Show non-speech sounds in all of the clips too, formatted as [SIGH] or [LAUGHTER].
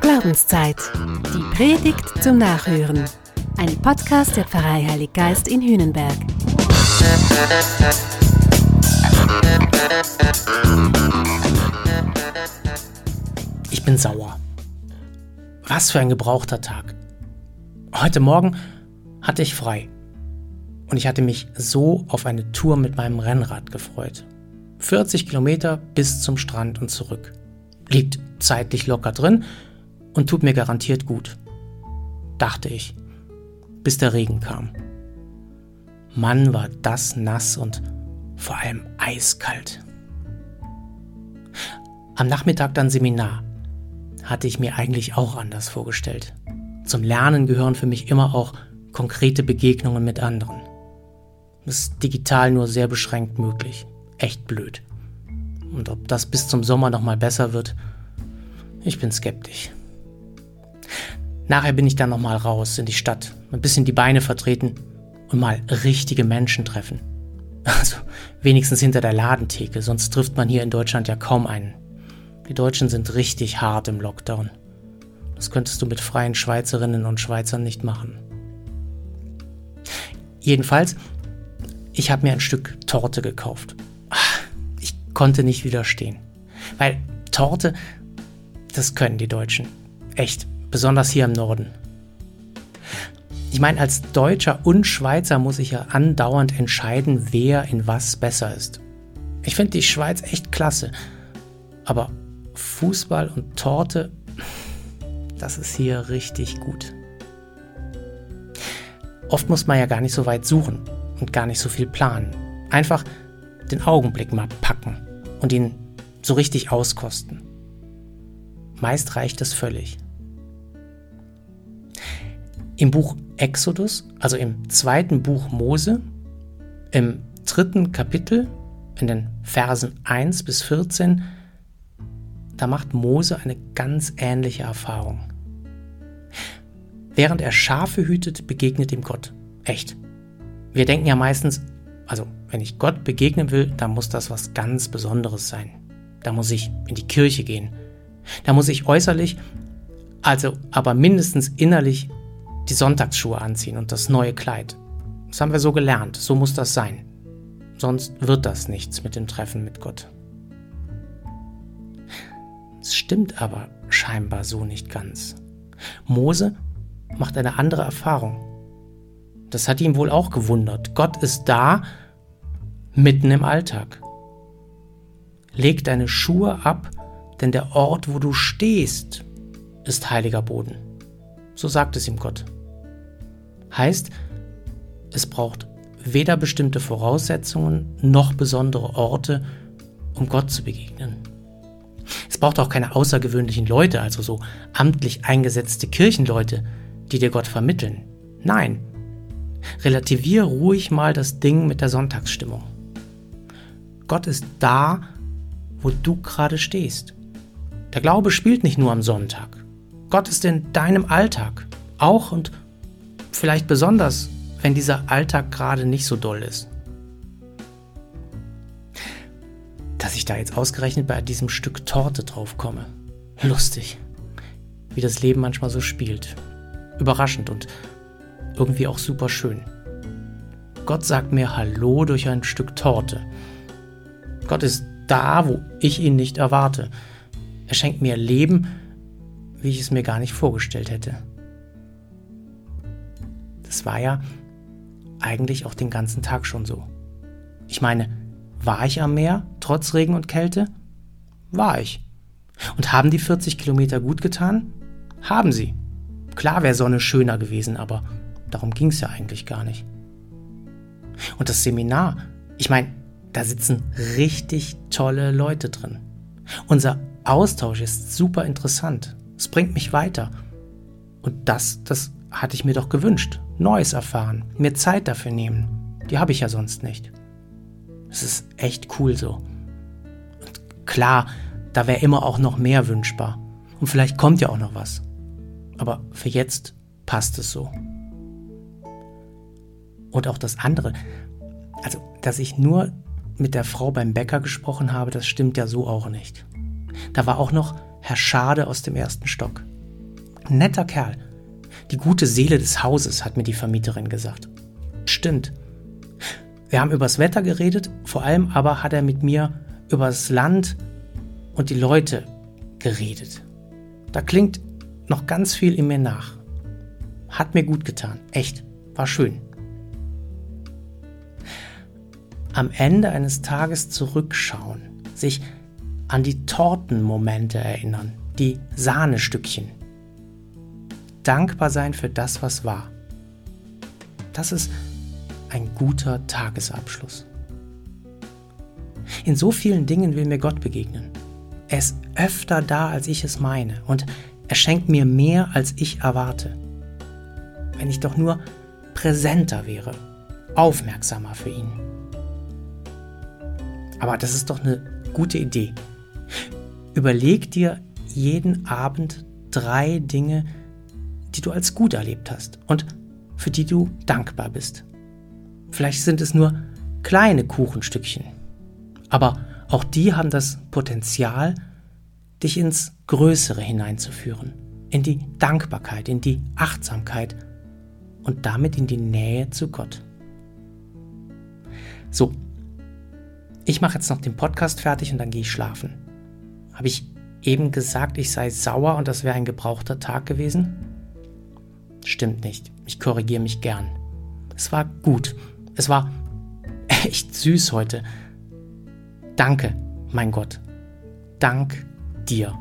Glaubenszeit. Die Predigt zum Nachhören. Ein Podcast der Pfarrei Heilig Geist in Hühnenberg. Ich bin sauer. Was für ein gebrauchter Tag. Heute Morgen hatte ich frei. Und ich hatte mich so auf eine Tour mit meinem Rennrad gefreut. 40 Kilometer bis zum Strand und zurück. Liegt zeitlich locker drin und tut mir garantiert gut. Dachte ich, bis der Regen kam. Mann, war das nass und vor allem eiskalt. Am Nachmittag dann Seminar. Hatte ich mir eigentlich auch anders vorgestellt. Zum Lernen gehören für mich immer auch konkrete Begegnungen mit anderen. Das ist digital nur sehr beschränkt möglich. Echt blöd. Und ob das bis zum Sommer nochmal besser wird, ich bin skeptisch. Nachher bin ich dann nochmal raus in die Stadt, ein bisschen die Beine vertreten und mal richtige Menschen treffen. Also wenigstens hinter der Ladentheke, sonst trifft man hier in Deutschland ja kaum einen. Die Deutschen sind richtig hart im Lockdown. Das könntest du mit freien Schweizerinnen und Schweizern nicht machen. Jedenfalls, ich habe mir ein Stück Torte gekauft. Konnte nicht widerstehen. Weil Torte, das können die Deutschen. Echt, besonders hier im Norden. Ich meine, als Deutscher und Schweizer muss ich ja andauernd entscheiden, wer in was besser ist. Ich finde die Schweiz echt klasse. Aber Fußball und Torte, das ist hier richtig gut. Oft muss man ja gar nicht so weit suchen und gar nicht so viel planen. Einfach den Augenblick mal packen und ihn so richtig auskosten. Meist reicht es völlig. Im Buch Exodus, also im zweiten Buch Mose, im dritten Kapitel, in den Versen 1 bis 14, da macht Mose eine ganz ähnliche Erfahrung. Während er Schafe hütet, begegnet ihm Gott. Echt. Wir denken ja meistens, also wenn ich Gott begegnen will, dann muss das was ganz Besonderes sein. Da muss ich in die Kirche gehen. Da muss ich äußerlich, also aber mindestens innerlich die Sonntagsschuhe anziehen und das neue Kleid. Das haben wir so gelernt, so muss das sein. Sonst wird das nichts mit dem Treffen mit Gott. Es stimmt aber scheinbar so nicht ganz. Mose macht eine andere Erfahrung. Das hat ihn wohl auch gewundert. Gott ist da, mitten im Alltag. Leg deine Schuhe ab, denn der Ort, wo du stehst, ist heiliger Boden. So sagt es ihm Gott. Heißt, es braucht weder bestimmte Voraussetzungen noch besondere Orte, um Gott zu begegnen. Es braucht auch keine außergewöhnlichen Leute, also so amtlich eingesetzte Kirchenleute, die dir Gott vermitteln. Nein, relativier ruhig mal das Ding mit der Sonntagsstimmung. Gott ist da, wo du gerade stehst. Der Glaube spielt nicht nur am Sonntag. Gott ist in deinem Alltag, auch und vielleicht besonders, wenn dieser Alltag gerade nicht so doll ist. Dass ich da jetzt ausgerechnet bei diesem Stück Torte drauf komme. Lustig. Wie das Leben manchmal so spielt. Überraschend und irgendwie auch super schön. Gott sagt mir Hallo durch ein Stück Torte. Gott ist da, wo ich ihn nicht erwarte. Er schenkt mir Leben, wie ich es mir gar nicht vorgestellt hätte. Das war ja eigentlich auch den ganzen Tag schon so. Ich meine, war ich am Meer, trotz Regen und Kälte? War ich. Und haben die 40 Kilometer gut getan? Haben sie. Klar wäre Sonne schöner gewesen, aber darum ging es ja eigentlich gar nicht. Und das Seminar, ich meine, da sitzen richtig tolle Leute drin. Unser Austausch ist super interessant. Es bringt mich weiter. Und das, das hatte ich mir doch gewünscht. Neues erfahren, mir Zeit dafür nehmen. Die habe ich ja sonst nicht. Es ist echt cool so. Und klar, da wäre immer auch noch mehr wünschbar. Und vielleicht kommt ja auch noch was. Aber für jetzt passt es so. Und auch das andere. Also, dass ich nur mit der Frau beim Bäcker gesprochen habe, das stimmt ja so auch nicht. Da war auch noch Herr Schade aus dem ersten Stock. Netter Kerl. Die gute Seele des Hauses, hat mir die Vermieterin gesagt. Stimmt. Wir haben übers Wetter geredet, vor allem aber hat er mit mir übers Land und die Leute geredet. Da klingt noch ganz viel in mir nach. Hat mir gut getan. Echt. War schön. Am Ende eines Tages zurückschauen, sich an die Tortenmomente erinnern, die Sahnestückchen. Dankbar sein für das, was war. Das ist ein guter Tagesabschluss. In so vielen Dingen will mir Gott begegnen. Er ist öfter da, als ich es meine, und er schenkt mir mehr, als ich erwarte. Wenn ich doch nur präsenter wäre, aufmerksamer für ihn. Aber das ist doch eine gute Idee. Überleg dir jeden Abend drei Dinge, die du als gut erlebt hast und für die du dankbar bist. Vielleicht sind es nur kleine Kuchenstückchen, aber auch die haben das Potenzial, dich ins Größere hineinzuführen, in die Dankbarkeit, in die Achtsamkeit und damit in die Nähe zu Gott. So, ich mache jetzt noch den Podcast fertig und dann gehe ich schlafen. Habe ich eben gesagt, ich sei sauer und das wäre ein gebrauchter Tag gewesen? Stimmt nicht. Ich korrigiere mich gern. Es war gut. Es war [LAUGHS] echt süß heute. Danke, mein Gott. Dank dir.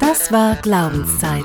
Das war Glaubenszeit.